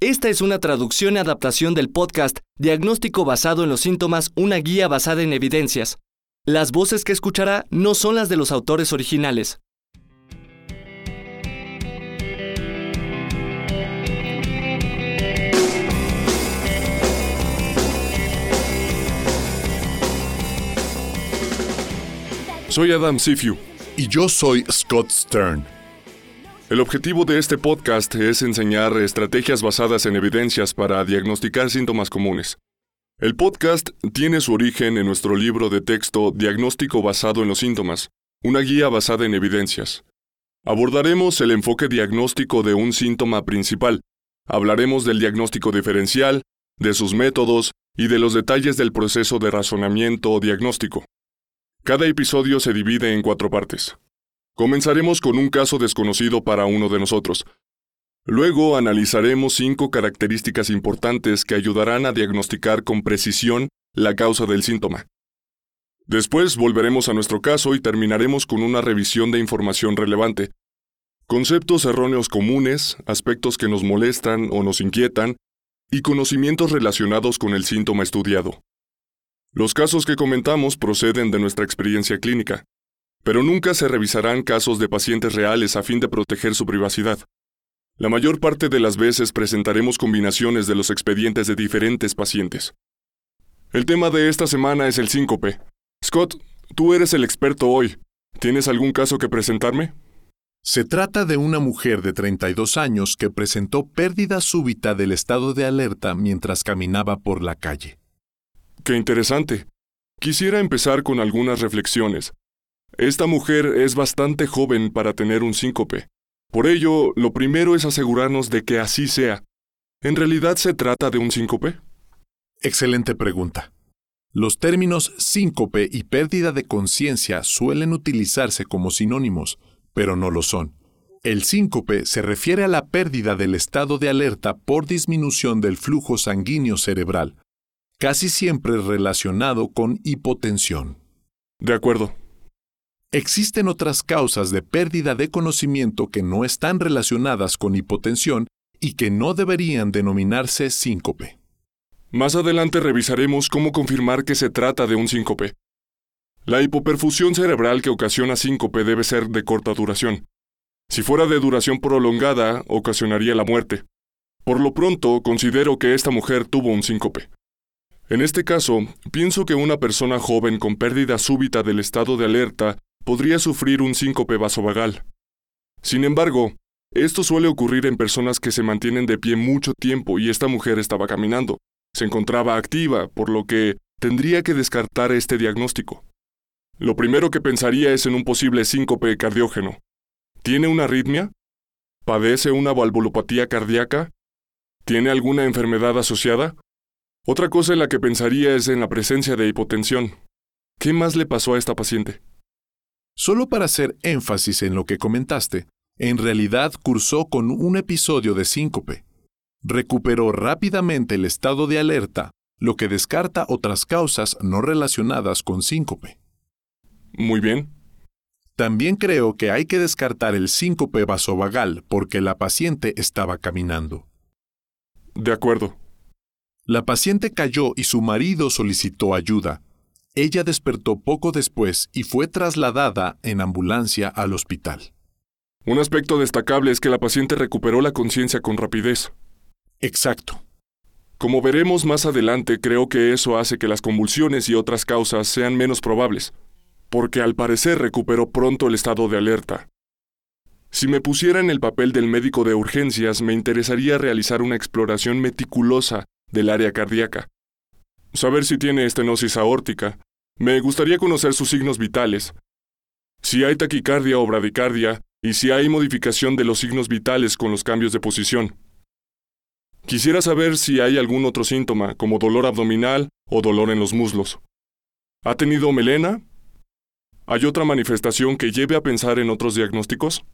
Esta es una traducción y adaptación del podcast Diagnóstico basado en los síntomas, una guía basada en evidencias. Las voces que escuchará no son las de los autores originales. Soy Adam Sifiu. Y yo soy Scott Stern. El objetivo de este podcast es enseñar estrategias basadas en evidencias para diagnosticar síntomas comunes. El podcast tiene su origen en nuestro libro de texto Diagnóstico basado en los síntomas, una guía basada en evidencias. Abordaremos el enfoque diagnóstico de un síntoma principal. Hablaremos del diagnóstico diferencial, de sus métodos y de los detalles del proceso de razonamiento diagnóstico. Cada episodio se divide en cuatro partes. Comenzaremos con un caso desconocido para uno de nosotros. Luego analizaremos cinco características importantes que ayudarán a diagnosticar con precisión la causa del síntoma. Después volveremos a nuestro caso y terminaremos con una revisión de información relevante. Conceptos erróneos comunes, aspectos que nos molestan o nos inquietan, y conocimientos relacionados con el síntoma estudiado. Los casos que comentamos proceden de nuestra experiencia clínica pero nunca se revisarán casos de pacientes reales a fin de proteger su privacidad. La mayor parte de las veces presentaremos combinaciones de los expedientes de diferentes pacientes. El tema de esta semana es el síncope. Scott, tú eres el experto hoy. ¿Tienes algún caso que presentarme? Se trata de una mujer de 32 años que presentó pérdida súbita del estado de alerta mientras caminaba por la calle. Qué interesante. Quisiera empezar con algunas reflexiones, esta mujer es bastante joven para tener un síncope. Por ello, lo primero es asegurarnos de que así sea. ¿En realidad se trata de un síncope? Excelente pregunta. Los términos síncope y pérdida de conciencia suelen utilizarse como sinónimos, pero no lo son. El síncope se refiere a la pérdida del estado de alerta por disminución del flujo sanguíneo cerebral, casi siempre relacionado con hipotensión. De acuerdo. Existen otras causas de pérdida de conocimiento que no están relacionadas con hipotensión y que no deberían denominarse síncope. Más adelante revisaremos cómo confirmar que se trata de un síncope. La hipoperfusión cerebral que ocasiona síncope debe ser de corta duración. Si fuera de duración prolongada, ocasionaría la muerte. Por lo pronto, considero que esta mujer tuvo un síncope. En este caso, pienso que una persona joven con pérdida súbita del estado de alerta podría sufrir un síncope vasovagal. Sin embargo, esto suele ocurrir en personas que se mantienen de pie mucho tiempo y esta mujer estaba caminando. Se encontraba activa, por lo que tendría que descartar este diagnóstico. Lo primero que pensaría es en un posible síncope cardiógeno. ¿Tiene una arritmia? ¿Padece una valvulopatía cardíaca? ¿Tiene alguna enfermedad asociada? Otra cosa en la que pensaría es en la presencia de hipotensión. ¿Qué más le pasó a esta paciente? Solo para hacer énfasis en lo que comentaste, en realidad cursó con un episodio de síncope. Recuperó rápidamente el estado de alerta, lo que descarta otras causas no relacionadas con síncope. Muy bien. También creo que hay que descartar el síncope vasovagal porque la paciente estaba caminando. De acuerdo. La paciente cayó y su marido solicitó ayuda, ella despertó poco después y fue trasladada en ambulancia al hospital. Un aspecto destacable es que la paciente recuperó la conciencia con rapidez. Exacto. Como veremos más adelante, creo que eso hace que las convulsiones y otras causas sean menos probables, porque al parecer recuperó pronto el estado de alerta. Si me pusiera en el papel del médico de urgencias, me interesaría realizar una exploración meticulosa del área cardíaca. Saber si tiene estenosis aórtica, me gustaría conocer sus signos vitales. Si hay taquicardia o bradicardia y si hay modificación de los signos vitales con los cambios de posición. Quisiera saber si hay algún otro síntoma, como dolor abdominal o dolor en los muslos. ¿Ha tenido melena? ¿Hay otra manifestación que lleve a pensar en otros diagnósticos?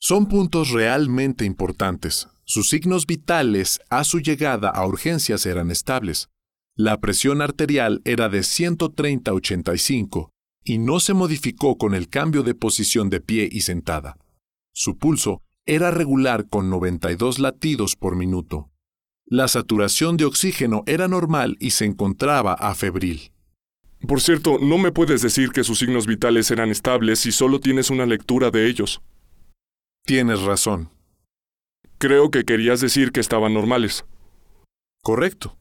Son puntos realmente importantes. Sus signos vitales a su llegada a urgencias eran estables. La presión arterial era de 130-85 y no se modificó con el cambio de posición de pie y sentada. Su pulso era regular con 92 latidos por minuto. La saturación de oxígeno era normal y se encontraba a febril. Por cierto, no me puedes decir que sus signos vitales eran estables si solo tienes una lectura de ellos. Tienes razón. Creo que querías decir que estaban normales. Correcto.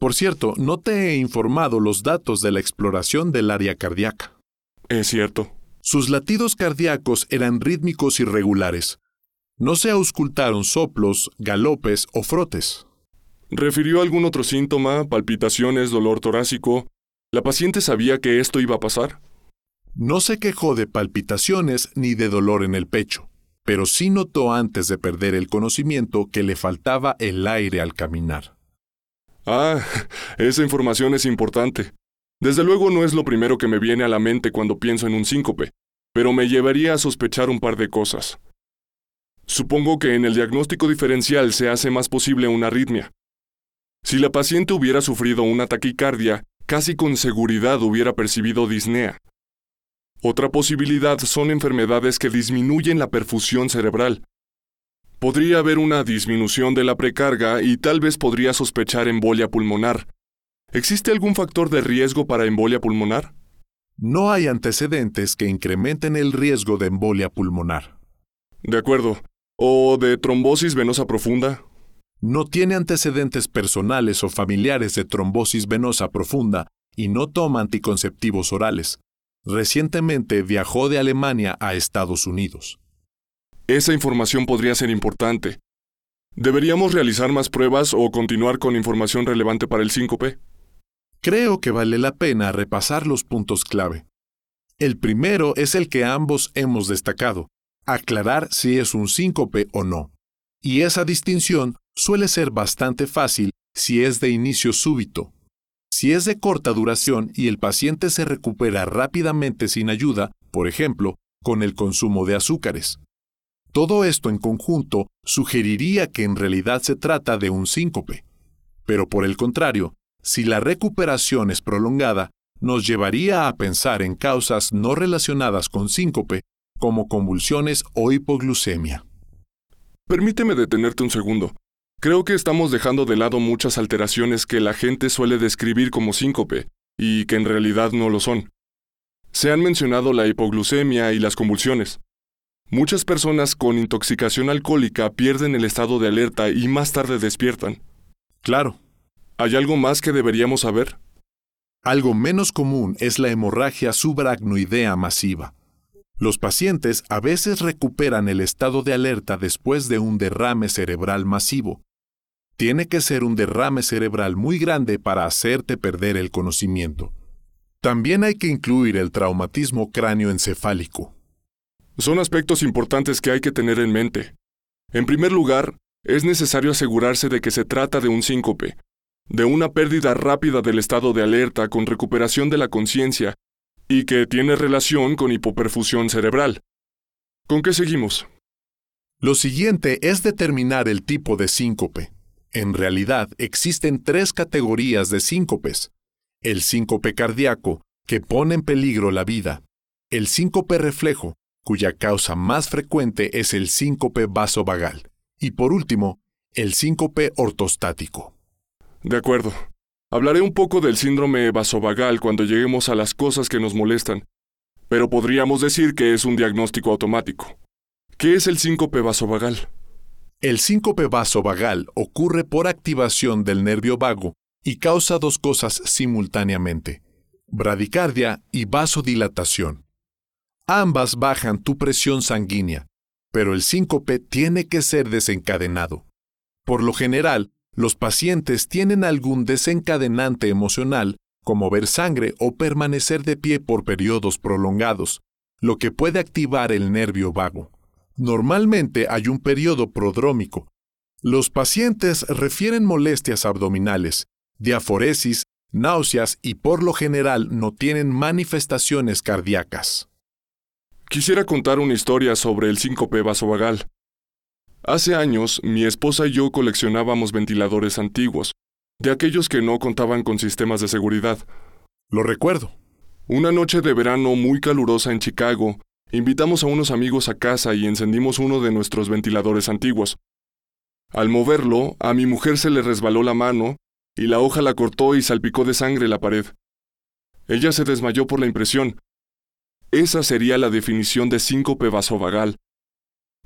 Por cierto, no te he informado los datos de la exploración del área cardíaca. Es cierto. Sus latidos cardíacos eran rítmicos y regulares. No se auscultaron soplos, galopes o frotes. ¿Refirió algún otro síntoma, palpitaciones, dolor torácico? ¿La paciente sabía que esto iba a pasar? No se quejó de palpitaciones ni de dolor en el pecho pero sí notó antes de perder el conocimiento que le faltaba el aire al caminar. Ah, esa información es importante. Desde luego no es lo primero que me viene a la mente cuando pienso en un síncope, pero me llevaría a sospechar un par de cosas. Supongo que en el diagnóstico diferencial se hace más posible una arritmia. Si la paciente hubiera sufrido una taquicardia, casi con seguridad hubiera percibido disnea, otra posibilidad son enfermedades que disminuyen la perfusión cerebral. Podría haber una disminución de la precarga y tal vez podría sospechar embolia pulmonar. ¿Existe algún factor de riesgo para embolia pulmonar? No hay antecedentes que incrementen el riesgo de embolia pulmonar. De acuerdo. ¿O de trombosis venosa profunda? No tiene antecedentes personales o familiares de trombosis venosa profunda y no toma anticonceptivos orales. Recientemente viajó de Alemania a Estados Unidos. Esa información podría ser importante. ¿Deberíamos realizar más pruebas o continuar con información relevante para el síncope? Creo que vale la pena repasar los puntos clave. El primero es el que ambos hemos destacado, aclarar si es un síncope o no. Y esa distinción suele ser bastante fácil si es de inicio súbito, si es de corta duración y el paciente se recupera rápidamente sin ayuda, por ejemplo, con el consumo de azúcares. Todo esto en conjunto sugeriría que en realidad se trata de un síncope. Pero por el contrario, si la recuperación es prolongada, nos llevaría a pensar en causas no relacionadas con síncope, como convulsiones o hipoglucemia. Permíteme detenerte un segundo. Creo que estamos dejando de lado muchas alteraciones que la gente suele describir como síncope, y que en realidad no lo son. Se han mencionado la hipoglucemia y las convulsiones. Muchas personas con intoxicación alcohólica pierden el estado de alerta y más tarde despiertan. Claro. ¿Hay algo más que deberíamos saber? Algo menos común es la hemorragia subaracnoidea masiva. Los pacientes a veces recuperan el estado de alerta después de un derrame cerebral masivo, tiene que ser un derrame cerebral muy grande para hacerte perder el conocimiento. También hay que incluir el traumatismo cráneoencefálico. Son aspectos importantes que hay que tener en mente. En primer lugar, es necesario asegurarse de que se trata de un síncope, de una pérdida rápida del estado de alerta con recuperación de la conciencia y que tiene relación con hipoperfusión cerebral. ¿Con qué seguimos? Lo siguiente es determinar el tipo de síncope. En realidad existen tres categorías de síncopes. El síncope cardíaco, que pone en peligro la vida. El síncope reflejo, cuya causa más frecuente es el síncope vasovagal. Y por último, el síncope ortostático. De acuerdo. Hablaré un poco del síndrome vasovagal cuando lleguemos a las cosas que nos molestan, pero podríamos decir que es un diagnóstico automático. ¿Qué es el síncope vasovagal? El síncope vasovagal ocurre por activación del nervio vago y causa dos cosas simultáneamente, bradicardia y vasodilatación. Ambas bajan tu presión sanguínea, pero el síncope tiene que ser desencadenado. Por lo general, los pacientes tienen algún desencadenante emocional, como ver sangre o permanecer de pie por periodos prolongados, lo que puede activar el nervio vago. Normalmente hay un periodo prodrómico. Los pacientes refieren molestias abdominales, diaforesis, náuseas y por lo general no tienen manifestaciones cardíacas. Quisiera contar una historia sobre el síncope vasovagal. Hace años, mi esposa y yo coleccionábamos ventiladores antiguos, de aquellos que no contaban con sistemas de seguridad. Lo recuerdo. Una noche de verano muy calurosa en Chicago, invitamos a unos amigos a casa y encendimos uno de nuestros ventiladores antiguos. Al moverlo, a mi mujer se le resbaló la mano y la hoja la cortó y salpicó de sangre la pared. Ella se desmayó por la impresión. Esa sería la definición de síncope vasovagal.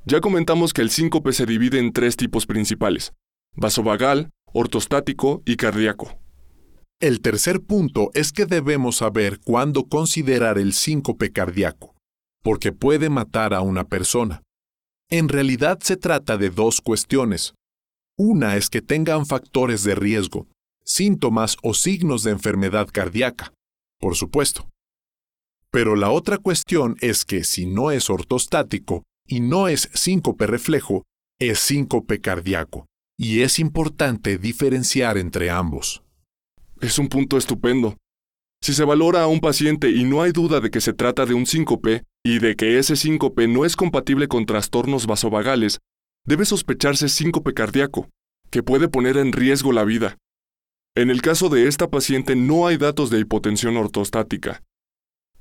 Ya comentamos que el síncope se divide en tres tipos principales: vasovagal, ortostático y cardíaco. El tercer punto es que debemos saber cuándo considerar el síncope cardíaco, porque puede matar a una persona. En realidad se trata de dos cuestiones. Una es que tengan factores de riesgo, síntomas o signos de enfermedad cardíaca, por supuesto. Pero la otra cuestión es que si no es ortostático y no es síncope reflejo, es síncope cardíaco, y es importante diferenciar entre ambos. Es un punto estupendo. Si se valora a un paciente y no hay duda de que se trata de un síncope y de que ese síncope no es compatible con trastornos vasovagales, debe sospecharse síncope cardíaco, que puede poner en riesgo la vida. En el caso de esta paciente no hay datos de hipotensión ortostática.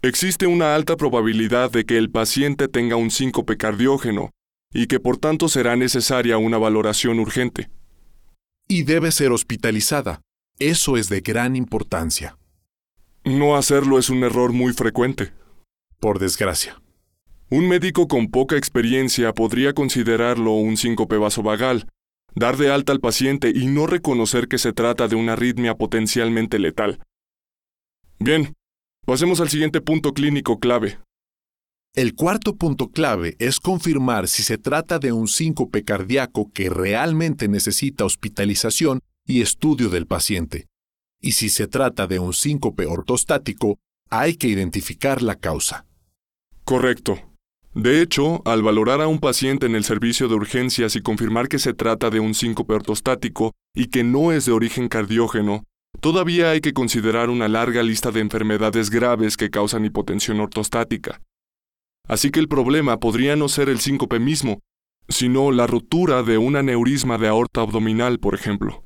Existe una alta probabilidad de que el paciente tenga un síncope cardiógeno y que por tanto será necesaria una valoración urgente. Y debe ser hospitalizada. Eso es de gran importancia. No hacerlo es un error muy frecuente. Por desgracia. Un médico con poca experiencia podría considerarlo un síncope vasovagal, dar de alta al paciente y no reconocer que se trata de una arritmia potencialmente letal. Bien, pasemos al siguiente punto clínico clave. El cuarto punto clave es confirmar si se trata de un síncope cardíaco que realmente necesita hospitalización y estudio del paciente. Y si se trata de un síncope ortostático, hay que identificar la causa. Correcto. De hecho, al valorar a un paciente en el servicio de urgencias y confirmar que se trata de un síncope ortostático y que no es de origen cardiógeno, todavía hay que considerar una larga lista de enfermedades graves que causan hipotensión ortostática. Así que el problema podría no ser el síncope mismo, sino la rotura de un aneurisma de aorta abdominal, por ejemplo.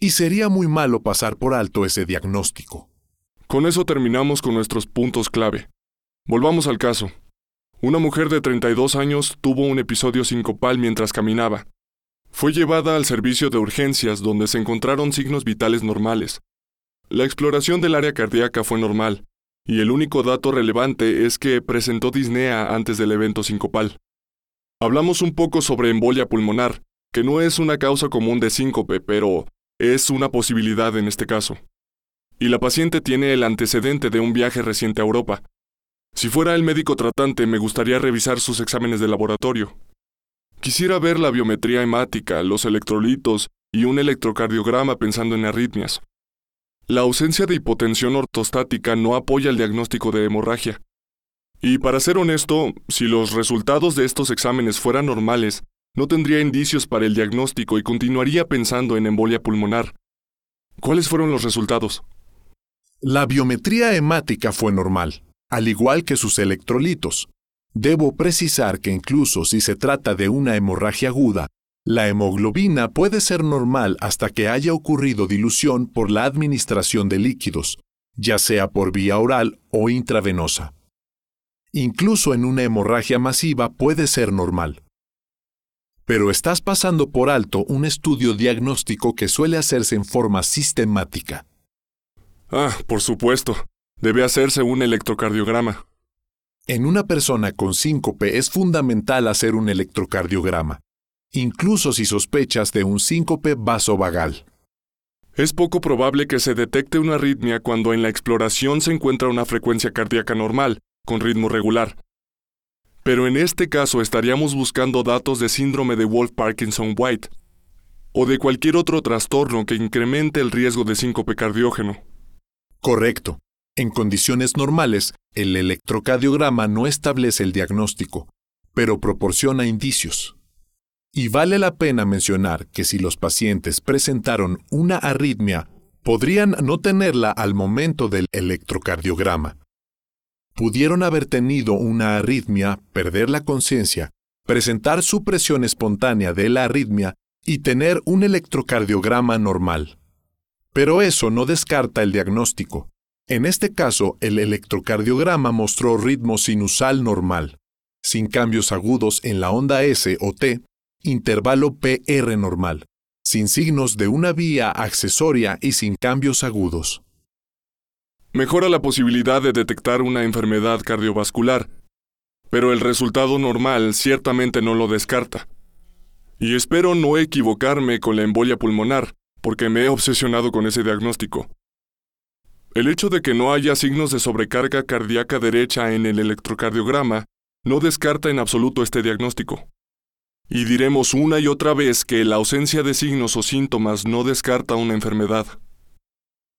Y sería muy malo pasar por alto ese diagnóstico. Con eso terminamos con nuestros puntos clave. Volvamos al caso. Una mujer de 32 años tuvo un episodio sincopal mientras caminaba. Fue llevada al servicio de urgencias donde se encontraron signos vitales normales. La exploración del área cardíaca fue normal, y el único dato relevante es que presentó disnea antes del evento sincopal. Hablamos un poco sobre embolia pulmonar, que no es una causa común de síncope, pero es una posibilidad en este caso. Y la paciente tiene el antecedente de un viaje reciente a Europa. Si fuera el médico tratante, me gustaría revisar sus exámenes de laboratorio. Quisiera ver la biometría hemática, los electrolitos y un electrocardiograma pensando en arritmias. La ausencia de hipotensión ortostática no apoya el diagnóstico de hemorragia. Y para ser honesto, si los resultados de estos exámenes fueran normales, no tendría indicios para el diagnóstico y continuaría pensando en embolia pulmonar. ¿Cuáles fueron los resultados? La biometría hemática fue normal, al igual que sus electrolitos. Debo precisar que incluso si se trata de una hemorragia aguda, la hemoglobina puede ser normal hasta que haya ocurrido dilución por la administración de líquidos, ya sea por vía oral o intravenosa. Incluso en una hemorragia masiva puede ser normal. Pero estás pasando por alto un estudio diagnóstico que suele hacerse en forma sistemática. Ah, por supuesto. Debe hacerse un electrocardiograma. En una persona con síncope es fundamental hacer un electrocardiograma, incluso si sospechas de un síncope vasovagal. Es poco probable que se detecte una arritmia cuando en la exploración se encuentra una frecuencia cardíaca normal, con ritmo regular. Pero en este caso estaríamos buscando datos de síndrome de Wolf-Parkinson-White o de cualquier otro trastorno que incremente el riesgo de síncope cardiógeno. Correcto. En condiciones normales, el electrocardiograma no establece el diagnóstico, pero proporciona indicios. Y vale la pena mencionar que si los pacientes presentaron una arritmia, podrían no tenerla al momento del electrocardiograma. Pudieron haber tenido una arritmia, perder la conciencia, presentar supresión espontánea de la arritmia y tener un electrocardiograma normal. Pero eso no descarta el diagnóstico, En este caso, el electrocardiograma mostró ritmo sinusal normal, sin cambios agudos en la onda S o T, intervalo PR normal, sin signos de una vía accesoria y sin cambios agudos. Mejora la posibilidad de detectar una enfermedad cardiovascular, pero el resultado normal ciertamente no lo descarta. Y espero no equivocarme con la embolia pulmonar, porque me he obsesionado con ese diagnóstico. El hecho de que no haya signos de sobrecarga cardíaca derecha en el electrocardiograma no descarta en absoluto este diagnóstico. Y diremos una y otra vez que la ausencia de signos o síntomas no descarta una enfermedad.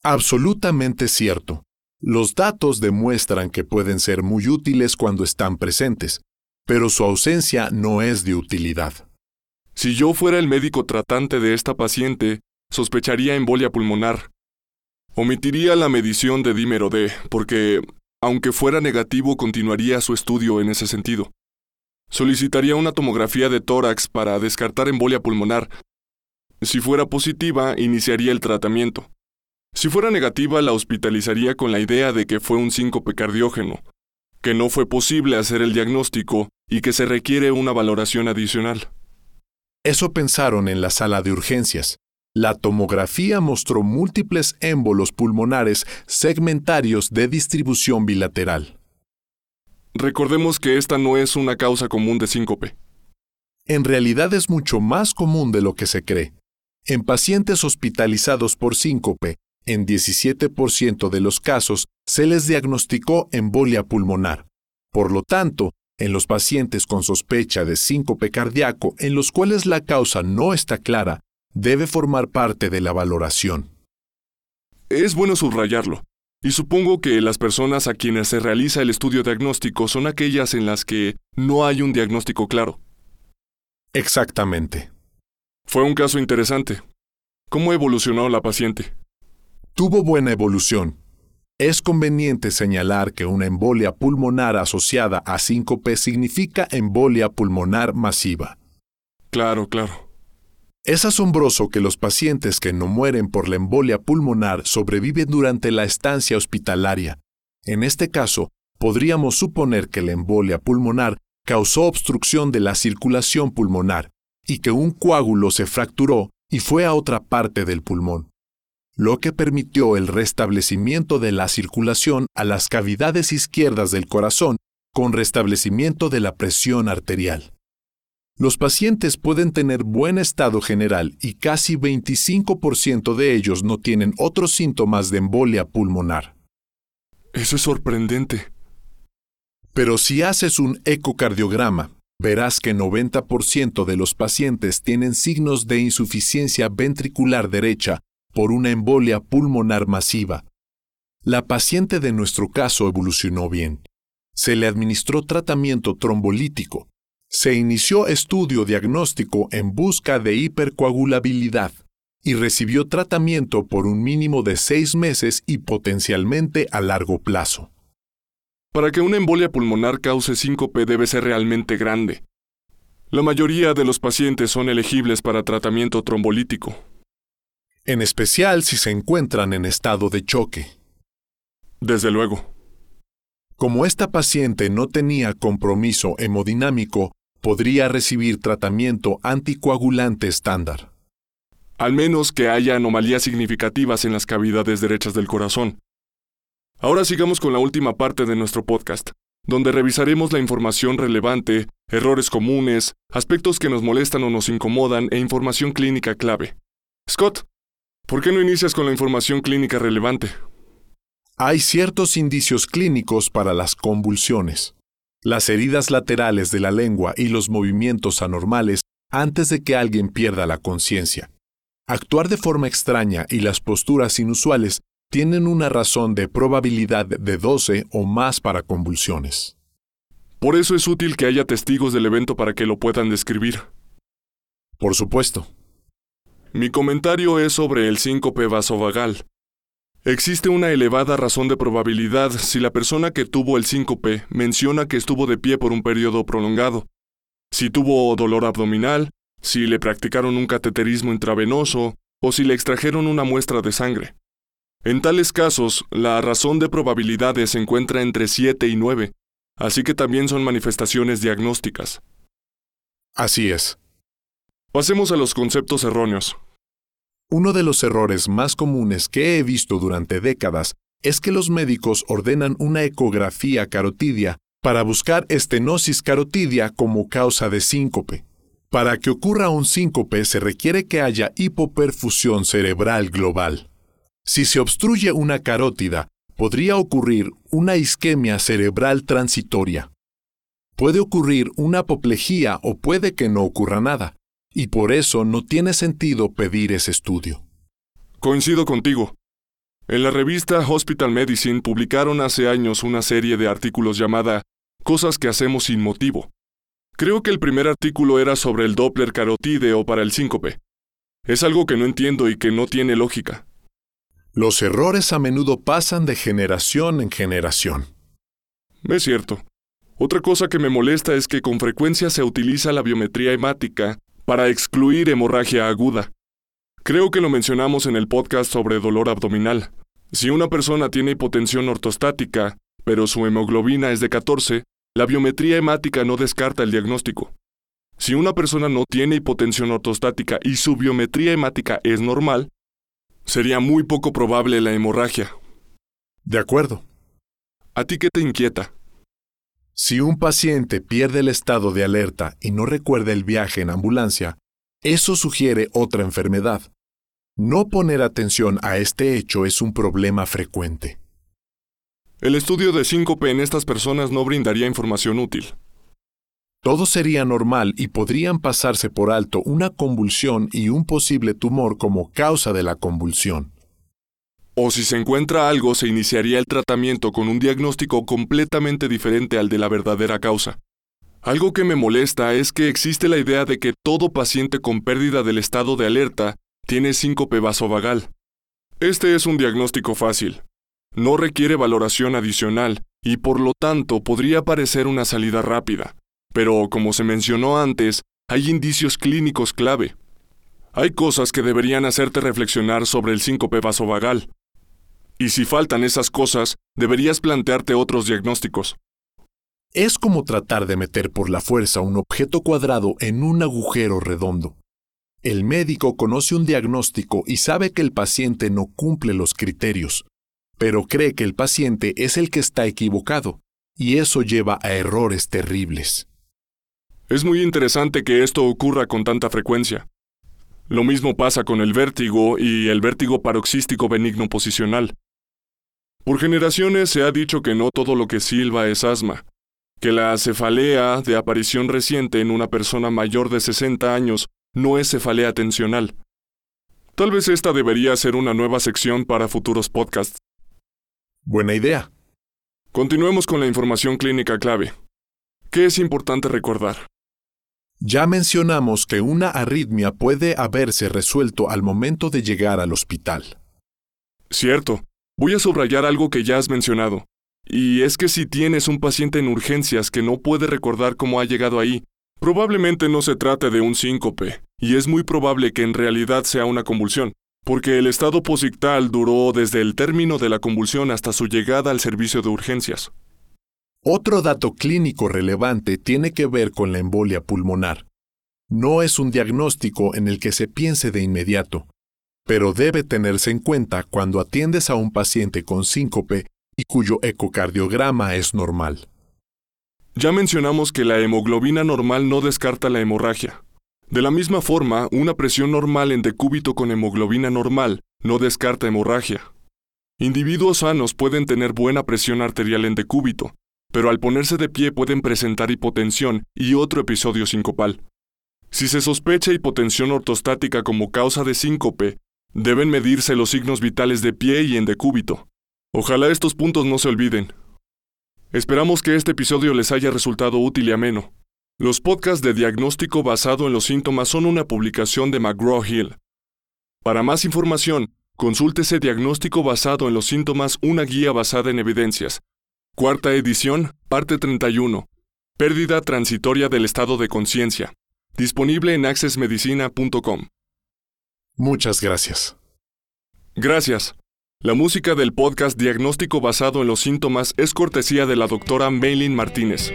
Absolutamente cierto. Los datos demuestran que pueden ser muy útiles cuando están presentes, pero su ausencia no es de utilidad. Si yo fuera el médico tratante de esta paciente, sospecharía embolia pulmonar. Omitiría la medición de dímero D, porque, aunque fuera negativo, continuaría su estudio en ese sentido. Solicitaría una tomografía de tórax para descartar embolia pulmonar. Si fuera positiva, iniciaría el tratamiento. Si fuera negativa, la hospitalizaría con la idea de que fue un síncope cardiógeno, que no fue posible hacer el diagnóstico y que se requiere una valoración adicional. Eso pensaron en la sala de urgencias. La tomografía mostró múltiples émbolos pulmonares segmentarios de distribución bilateral. Recordemos que esta no es una causa común de síncope. En realidad es mucho más común de lo que se cree. En pacientes hospitalizados por síncope, en 17% de los casos se les diagnosticó embolia pulmonar. Por lo tanto, en los pacientes con sospecha de síncope cardíaco en los cuales la causa no está clara, debe formar parte de la valoración. Es bueno subrayarlo, y supongo que las personas a quienes se realiza el estudio diagnóstico son aquellas en las que no hay un diagnóstico claro. Exactamente. Fue un caso interesante. ¿Cómo evolucionó la paciente? tuvo buena evolución. Es conveniente señalar que una embolia pulmonar asociada a síncope significa embolia pulmonar masiva. Claro, claro. Es asombroso que los pacientes que no mueren por la embolia pulmonar sobreviven durante la estancia hospitalaria. En este caso, podríamos suponer que la embolia pulmonar causó obstrucción de la circulación pulmonar y que un coágulo se fracturó y fue a otra parte del pulmón lo que permitió el restablecimiento de la circulación a las cavidades izquierdas del corazón con restablecimiento de la presión arterial. Los pacientes pueden tener buen estado general y casi 25% de ellos no tienen otros síntomas de embolia pulmonar. Eso es sorprendente. Pero si haces un ecocardiograma, verás que 90% de los pacientes tienen signos de insuficiencia ventricular derecha por una embolia pulmonar masiva. La paciente de nuestro caso evolucionó bien. Se le administró tratamiento trombolítico. Se inició estudio diagnóstico en busca de hipercoagulabilidad y recibió tratamiento por un mínimo de seis meses y potencialmente a largo plazo. Para que una embolia pulmonar cause síncope debe ser realmente grande. La mayoría de los pacientes son elegibles para tratamiento trombolítico, en especial si se encuentran en estado de choque. Desde luego. Como esta paciente no tenía compromiso hemodinámico, podría recibir tratamiento anticoagulante estándar. Al menos que haya anomalías significativas en las cavidades derechas del corazón. Ahora sigamos con la última parte de nuestro podcast, donde revisaremos la información relevante, errores comunes, aspectos que nos molestan o nos incomodan e información clínica clave. Scott, ¿Por qué no inicias con la información clínica relevante? Hay ciertos indicios clínicos para las convulsiones. Las heridas laterales de la lengua y los movimientos anormales antes de que alguien pierda la conciencia. Actuar de forma extraña y las posturas inusuales tienen una razón de probabilidad de 12 o más para convulsiones. Por eso es útil que haya testigos del evento para que lo puedan describir. Por supuesto. Mi comentario es sobre el síncope vasovagal. Existe una elevada razón de probabilidad si la persona que tuvo el síncope menciona que estuvo de pie por un periodo prolongado, si tuvo dolor abdominal, si le practicaron un cateterismo intravenoso o si le extrajeron una muestra de sangre. En tales casos, la razón de probabilidades se encuentra entre 7 y 9, así que también son manifestaciones diagnósticas. Así es. Pasemos a los conceptos erróneos. Uno de los errores más comunes que he visto durante décadas es que los médicos ordenan una ecografía carotidia para buscar estenosis carotidia como causa de síncope. Para que ocurra un síncope se requiere que haya hipoperfusión cerebral global. Si se obstruye una carótida, podría ocurrir una isquemia cerebral transitoria. Puede ocurrir una apoplejía o puede que no ocurra nada, y por eso no tiene sentido pedir ese estudio. Coincido contigo. En la revista Hospital Medicine publicaron hace años una serie de artículos llamada Cosas que hacemos sin motivo. Creo que el primer artículo era sobre el Doppler carotídeo para el síncope. Es algo que no entiendo y que no tiene lógica. Los errores a menudo pasan de generación en generación. Es cierto. Otra cosa que me molesta es que con frecuencia se utiliza la biometría hemática para excluir hemorragia aguda. Creo que lo mencionamos en el podcast sobre dolor abdominal. Si una persona tiene hipotensión ortostática, pero su hemoglobina es de 14, la biometría hemática no descarta el diagnóstico. Si una persona no tiene hipotensión ortostática y su biometría hemática es normal, sería muy poco probable la hemorragia. De acuerdo. ¿A ti qué te inquieta? Si un paciente pierde el estado de alerta y no recuerda el viaje en ambulancia, eso sugiere otra enfermedad. No poner atención a este hecho es un problema frecuente. El estudio de síncope en estas personas no brindaría información útil. Todo sería normal y podrían pasarse por alto una convulsión y un posible tumor como causa de la convulsión. O si se encuentra algo, se iniciaría el tratamiento con un diagnóstico completamente diferente al de la verdadera causa. Algo que me molesta es que existe la idea de que todo paciente con pérdida del estado de alerta tiene síncope vasovagal. Este es un diagnóstico fácil, no requiere valoración adicional y por lo tanto podría parecer una salida rápida. Pero, como se mencionó antes, hay indicios clínicos clave. Hay cosas que deberían hacerte reflexionar sobre el síncope vasovagal. Y si faltan esas cosas, deberías plantearte otros diagnósticos. Es como tratar de meter por la fuerza un objeto cuadrado en un agujero redondo. El médico conoce un diagnóstico y sabe que el paciente no cumple los criterios, pero cree que el paciente es el que está equivocado, y eso lleva a errores terribles. Es muy interesante que esto ocurra con tanta frecuencia. Lo mismo pasa con el vértigo y el vértigo paroxístico benigno posicional. Por generaciones se ha dicho que no todo lo que silba es asma, que la cefalea de aparición reciente en una persona mayor de 60 años no es cefalea tensional. Tal vez esta debería ser una nueva sección para futuros podcasts. Buena idea. Continuemos con la información clínica clave. ¿Qué es importante recordar? Ya mencionamos que una arritmia puede haberse resuelto al momento de llegar al hospital. Cierto. Voy a subrayar algo que ya has mencionado. Y es que si tienes un paciente en urgencias que no puede recordar cómo ha llegado ahí, probablemente no se trate de un síncope, y es muy probable que en realidad sea una convulsión porque el estado posictal duró desde el término de la convulsión hasta su llegada al servicio de urgencias. Otro dato clínico relevante tiene que ver con la embolia pulmonar. No es un diagnóstico en el que se piense de inmediato, pero debe tenerse en cuenta cuando atiendes a un paciente con síncope y cuyo ecocardiograma es normal. Ya mencionamos que la hemoglobina normal no descarta la hemorragia. De la misma forma, una presión normal en decúbito con hemoglobina normal no descarta hemorragia. Individuos sanos pueden tener buena presión arterial en decúbito, pero al ponerse de pie pueden presentar hipotensión y otro episodio sincopal. Si se sospecha hipotensión ortostática como causa de síncope, deben medirse los signos vitales de pie y en decúbito. Ojalá estos puntos no se olviden. Esperamos que este episodio les haya resultado útil y ameno. Los podcasts de diagnóstico basado en los síntomas son una publicación de McGraw-Hill. Para más información, consúltese Diagnóstico basado en los síntomas, una guía basada en evidencias. Cuarta edición, parte 31. Pérdida transitoria del estado de conciencia. Disponible en accessmedicina.com. Muchas gracias. Gracias. La música del podcast Diagnóstico basado en los síntomas es cortesía de la doctora Maylin Martínez.